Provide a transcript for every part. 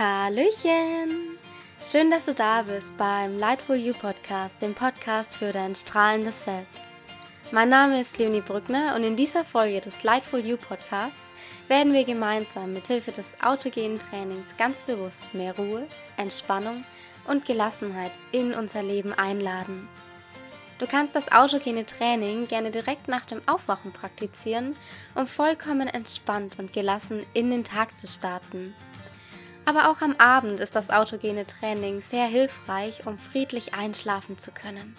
Hallöchen! Schön, dass du da bist beim Lightful You Podcast, dem Podcast für dein strahlendes Selbst. Mein Name ist Leonie Brückner und in dieser Folge des Lightful You Podcasts werden wir gemeinsam mit Hilfe des autogenen Trainings ganz bewusst mehr Ruhe, Entspannung und Gelassenheit in unser Leben einladen. Du kannst das autogene Training gerne direkt nach dem Aufwachen praktizieren, um vollkommen entspannt und gelassen in den Tag zu starten. Aber auch am Abend ist das autogene Training sehr hilfreich, um friedlich einschlafen zu können.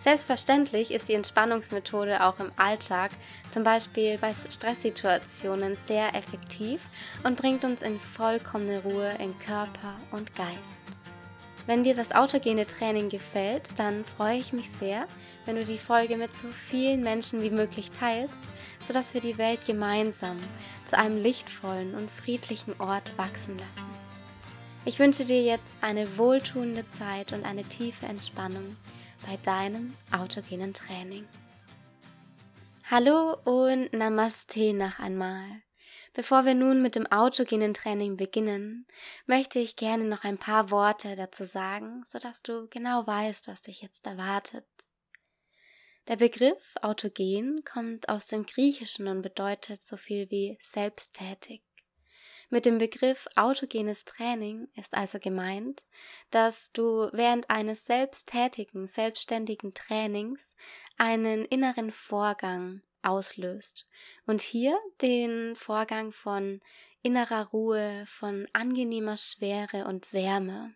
Selbstverständlich ist die Entspannungsmethode auch im Alltag, zum Beispiel bei Stresssituationen, sehr effektiv und bringt uns in vollkommene Ruhe in Körper und Geist. Wenn dir das autogene Training gefällt, dann freue ich mich sehr, wenn du die Folge mit so vielen Menschen wie möglich teilst, sodass wir die Welt gemeinsam zu einem lichtvollen und friedlichen Ort wachsen lassen. Ich wünsche dir jetzt eine wohltuende Zeit und eine tiefe Entspannung bei deinem autogenen Training. Hallo und Namaste noch einmal. Bevor wir nun mit dem autogenen Training beginnen, möchte ich gerne noch ein paar Worte dazu sagen, sodass du genau weißt, was dich jetzt erwartet. Der Begriff autogen kommt aus dem Griechischen und bedeutet so viel wie selbsttätig. Mit dem Begriff autogenes Training ist also gemeint, dass du während eines selbsttätigen, selbstständigen Trainings einen inneren Vorgang auslöst. Und hier den Vorgang von innerer Ruhe, von angenehmer Schwere und Wärme.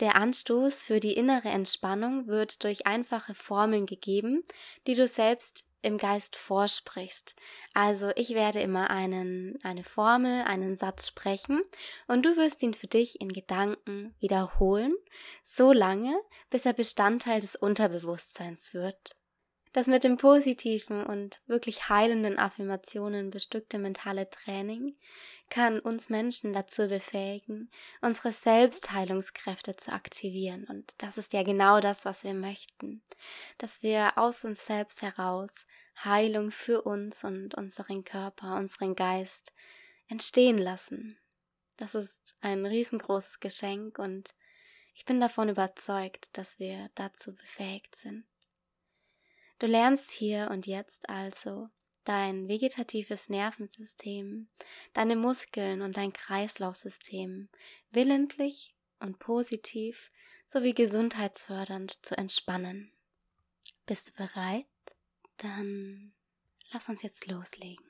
Der Anstoß für die innere Entspannung wird durch einfache Formeln gegeben, die du selbst im Geist vorsprichst. Also ich werde immer einen, eine Formel, einen Satz sprechen und du wirst ihn für dich in Gedanken wiederholen, so lange, bis er Bestandteil des Unterbewusstseins wird. Das mit dem positiven und wirklich heilenden Affirmationen bestückte mentale Training kann uns Menschen dazu befähigen, unsere Selbstheilungskräfte zu aktivieren. Und das ist ja genau das, was wir möchten, dass wir aus uns selbst heraus Heilung für uns und unseren Körper, unseren Geist entstehen lassen. Das ist ein riesengroßes Geschenk und ich bin davon überzeugt, dass wir dazu befähigt sind. Du lernst hier und jetzt also dein vegetatives Nervensystem, deine Muskeln und dein Kreislaufsystem willentlich und positiv sowie gesundheitsfördernd zu entspannen. Bist du bereit? Dann lass uns jetzt loslegen.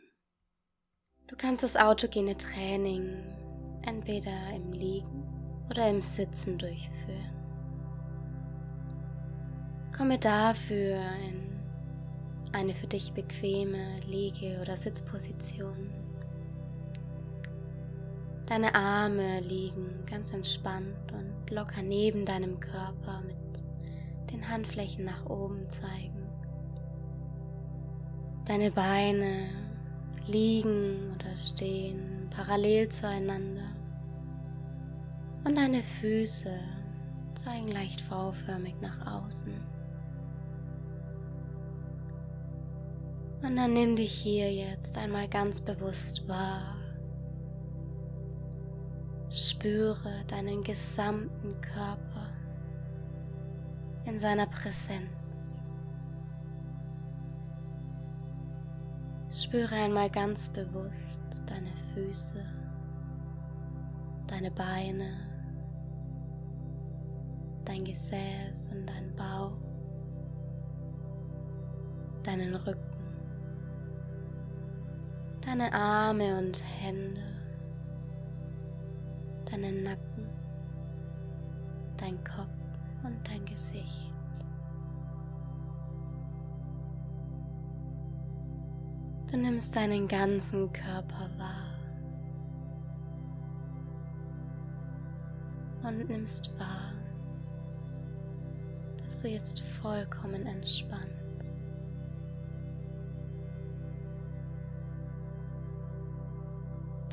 Du kannst das autogene Training entweder im Liegen oder im Sitzen durchführen. Komme dafür in eine für dich bequeme Liege- oder Sitzposition. Deine Arme liegen ganz entspannt und locker neben deinem Körper mit den Handflächen nach oben zeigen. Deine Beine liegen oder stehen parallel zueinander und deine Füße zeigen leicht V-förmig nach außen. Und dann nimm dich hier jetzt einmal ganz bewusst wahr. Spüre deinen gesamten Körper in seiner Präsenz. Spüre einmal ganz bewusst deine Füße, deine Beine, dein Gesäß und dein Bauch, deinen Rücken deine Arme und Hände, deinen Nacken, dein Kopf und dein Gesicht. Du nimmst deinen ganzen Körper wahr und nimmst wahr, dass du jetzt vollkommen entspannt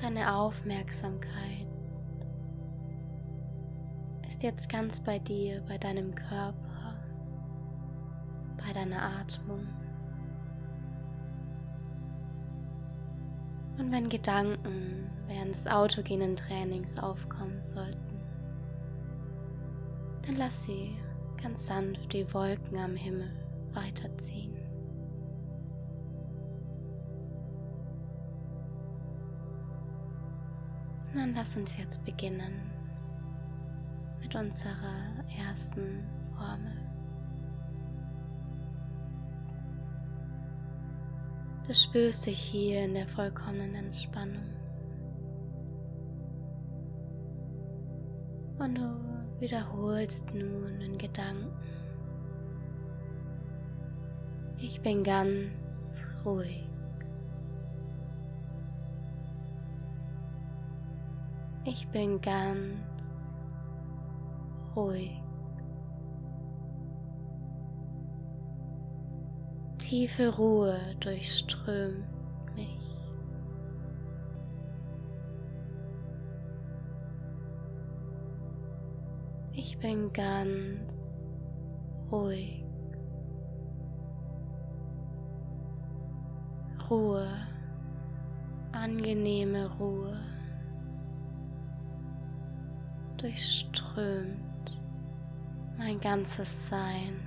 Deine Aufmerksamkeit ist jetzt ganz bei dir, bei deinem Körper, bei deiner Atmung. Und wenn Gedanken während des autogenen Trainings aufkommen sollten, dann lass sie ganz sanft die Wolken am Himmel weiterziehen. Dann lass uns jetzt beginnen mit unserer ersten Formel. Du spürst dich hier in der vollkommenen Entspannung. Und du wiederholst nun in Gedanken. Ich bin ganz ruhig. Ich bin ganz ruhig. Tiefe Ruhe durchströmt mich. Ich bin ganz ruhig. Ruhe, angenehme Ruhe durchströmt mein ganzes Sein.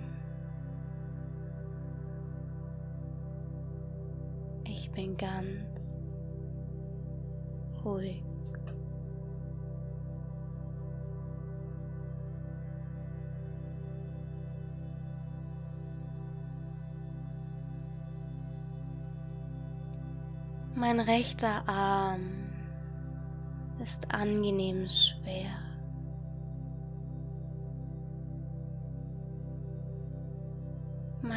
Ich bin ganz ruhig. Mein rechter Arm ist angenehm schwer.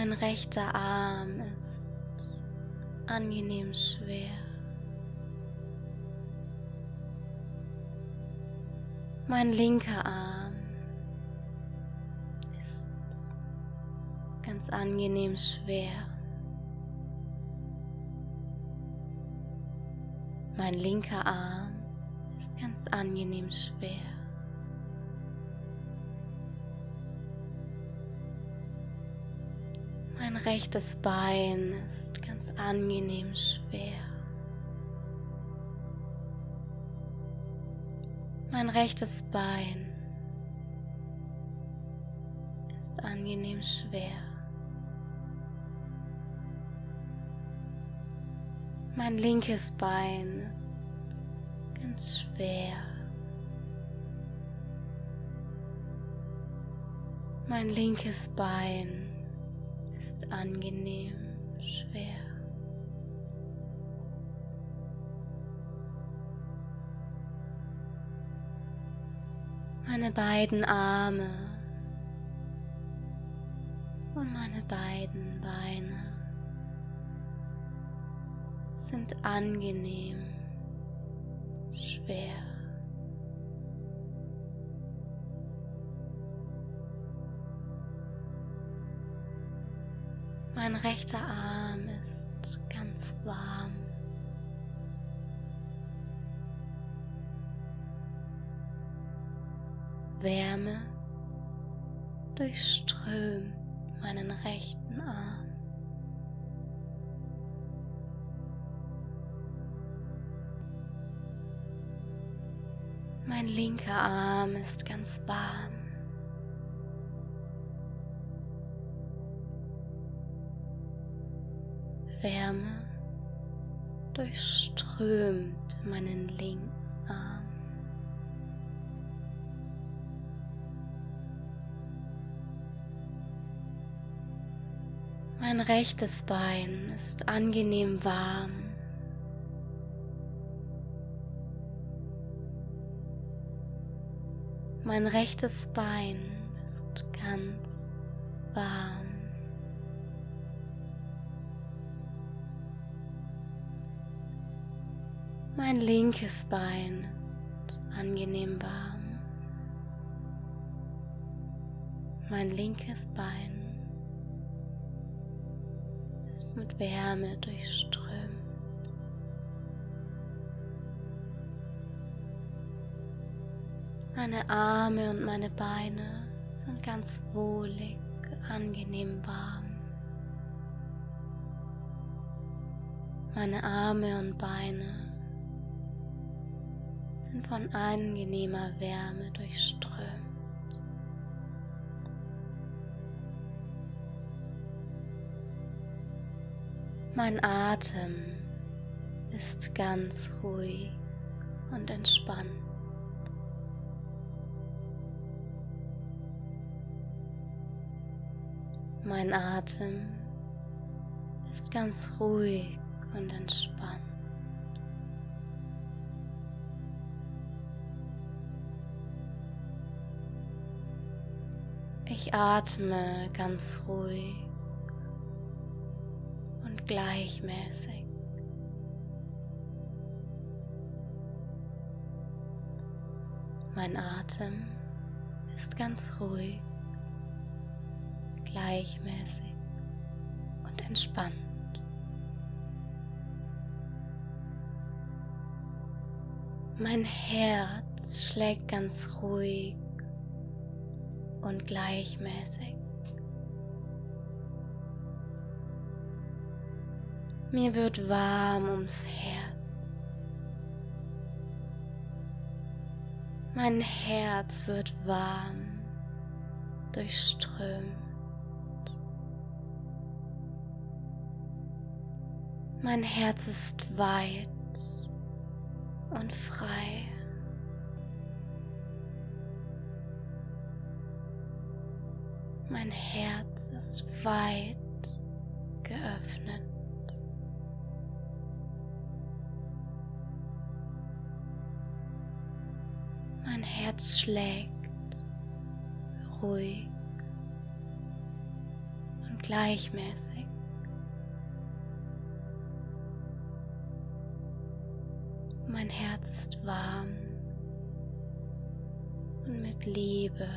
Mein rechter Arm ist angenehm schwer. Mein linker Arm ist ganz angenehm schwer. Mein linker Arm ist ganz angenehm schwer. Rechtes Bein ist ganz angenehm schwer. Mein rechtes Bein ist angenehm schwer. Mein linkes Bein ist ganz schwer. Mein linkes Bein ist angenehm schwer. Meine beiden Arme und meine beiden Beine sind angenehm schwer. Mein rechter Arm ist ganz warm. Wärme durchströmt meinen rechten Arm. Mein linker Arm ist ganz warm. Wärme durchströmt meinen linken Arm. Mein rechtes Bein ist angenehm warm. Mein rechtes Bein ist ganz warm. Mein linkes Bein ist angenehm warm. Mein linkes Bein ist mit Wärme durchströmt. Meine Arme und meine Beine sind ganz wohlig, angenehm warm. Meine Arme und Beine sind von angenehmer Wärme durchströmt. Mein Atem ist ganz ruhig und entspannt. Mein Atem ist ganz ruhig und entspannt. Ich atme ganz ruhig und gleichmäßig. Mein Atem ist ganz ruhig gleichmäßig und entspannt. Mein Herz schlägt ganz ruhig und gleichmäßig. Mir wird warm ums Herz. Mein Herz wird warm, durchströmt. Mein Herz ist weit und frei. Mein Herz ist weit geöffnet. Mein Herz schlägt ruhig und gleichmäßig. Mein Herz ist warm und mit Liebe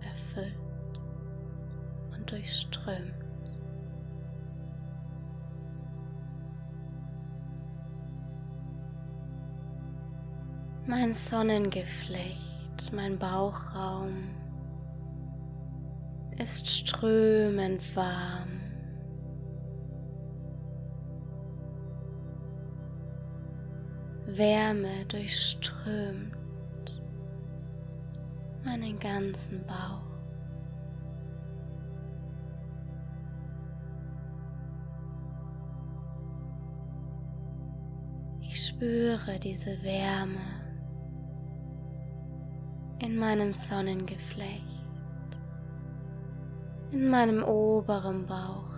erfüllt durchströmt. Mein Sonnengeflecht, mein Bauchraum ist strömend warm. Wärme durchströmt meinen ganzen Bauch. Spüre diese Wärme in meinem Sonnengeflecht, in meinem oberen Bauch.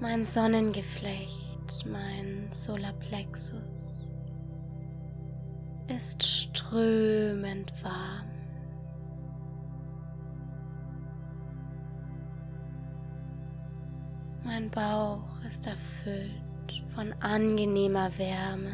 mein Sonnengeflecht, mein Solarplexus ist strömend warm. Mein Bauch ist erfüllt von angenehmer Wärme.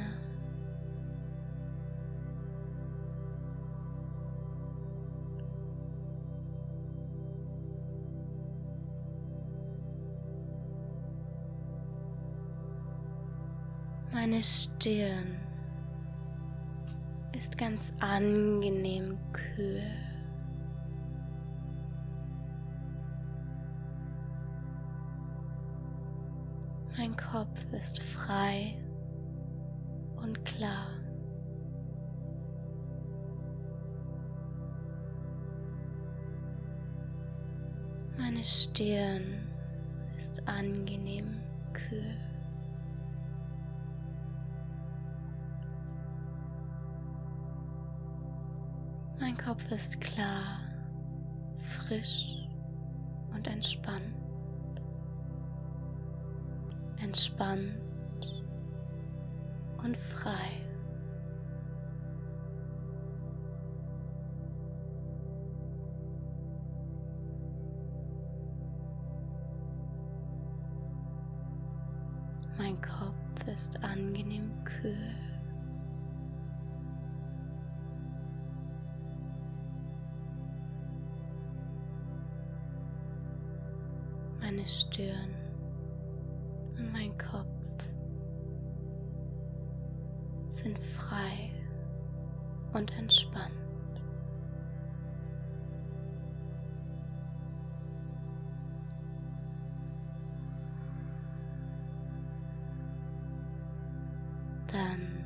Meine Stirn ist ganz angenehm kühl. Kopf ist frei und klar. Meine Stirn ist angenehm kühl. Mein Kopf ist klar, frisch und entspannt. Entspannt und frei. sind frei und entspannt. Dann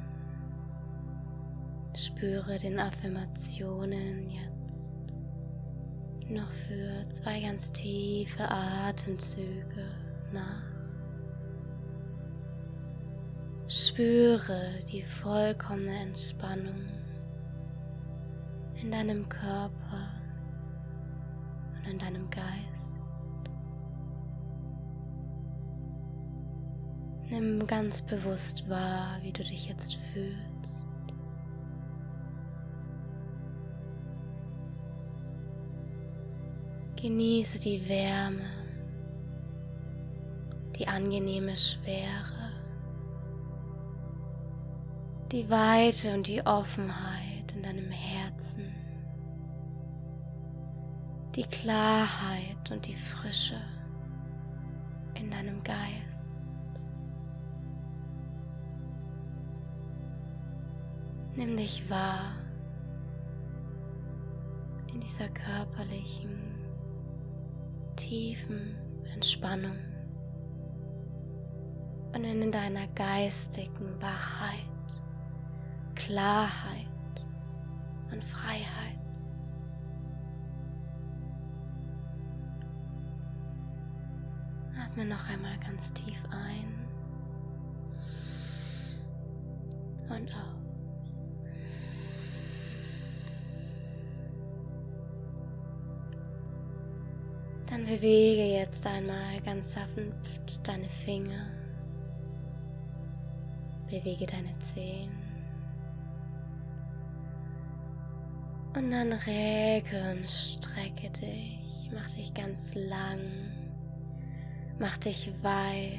spüre den Affirmationen jetzt noch für zwei ganz tiefe Atemzüge nach. Spüre die vollkommene Entspannung in deinem Körper und in deinem Geist. Nimm ganz bewusst wahr, wie du dich jetzt fühlst. Genieße die Wärme, die angenehme Schwere die Weite und die Offenheit in deinem Herzen, die Klarheit und die Frische in deinem Geist. Nimm dich wahr in dieser körperlichen, tiefen Entspannung und in deiner geistigen Wachheit. Klarheit und Freiheit. Atme noch einmal ganz tief ein und aus. Dann bewege jetzt einmal ganz sanft deine Finger. Bewege deine Zehen. Und dann recke und strecke dich. Mach dich ganz lang. Mach dich weit.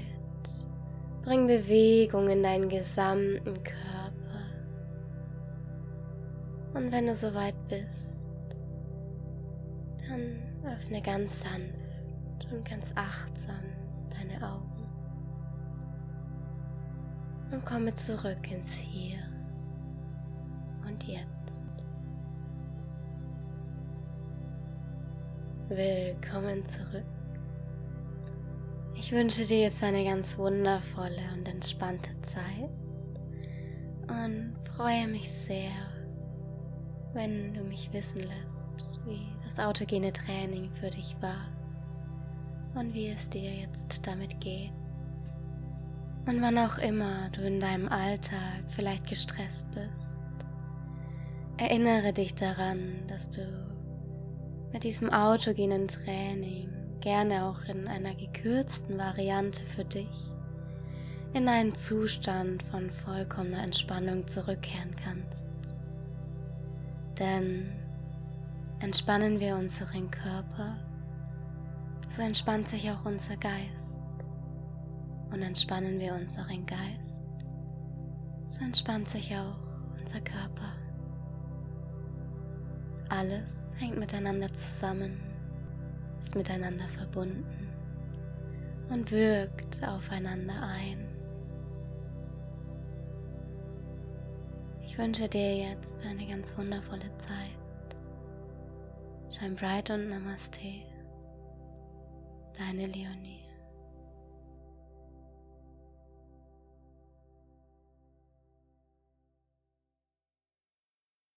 Bring Bewegung in deinen gesamten Körper. Und wenn du soweit bist, dann öffne ganz sanft und ganz achtsam deine Augen. Und komme zurück ins Hier und Jetzt. Willkommen zurück. Ich wünsche dir jetzt eine ganz wundervolle und entspannte Zeit und freue mich sehr, wenn du mich wissen lässt, wie das autogene Training für dich war und wie es dir jetzt damit geht. Und wann auch immer du in deinem Alltag vielleicht gestresst bist, erinnere dich daran, dass du mit diesem autogenen Training, gerne auch in einer gekürzten Variante für dich, in einen Zustand von vollkommener Entspannung zurückkehren kannst. Denn entspannen wir unseren Körper, so entspannt sich auch unser Geist. Und entspannen wir unseren Geist, so entspannt sich auch unser Körper. Alles hängt miteinander zusammen, ist miteinander verbunden und wirkt aufeinander ein. Ich wünsche dir jetzt eine ganz wundervolle Zeit. Shine bright und Namaste. Deine Leonie.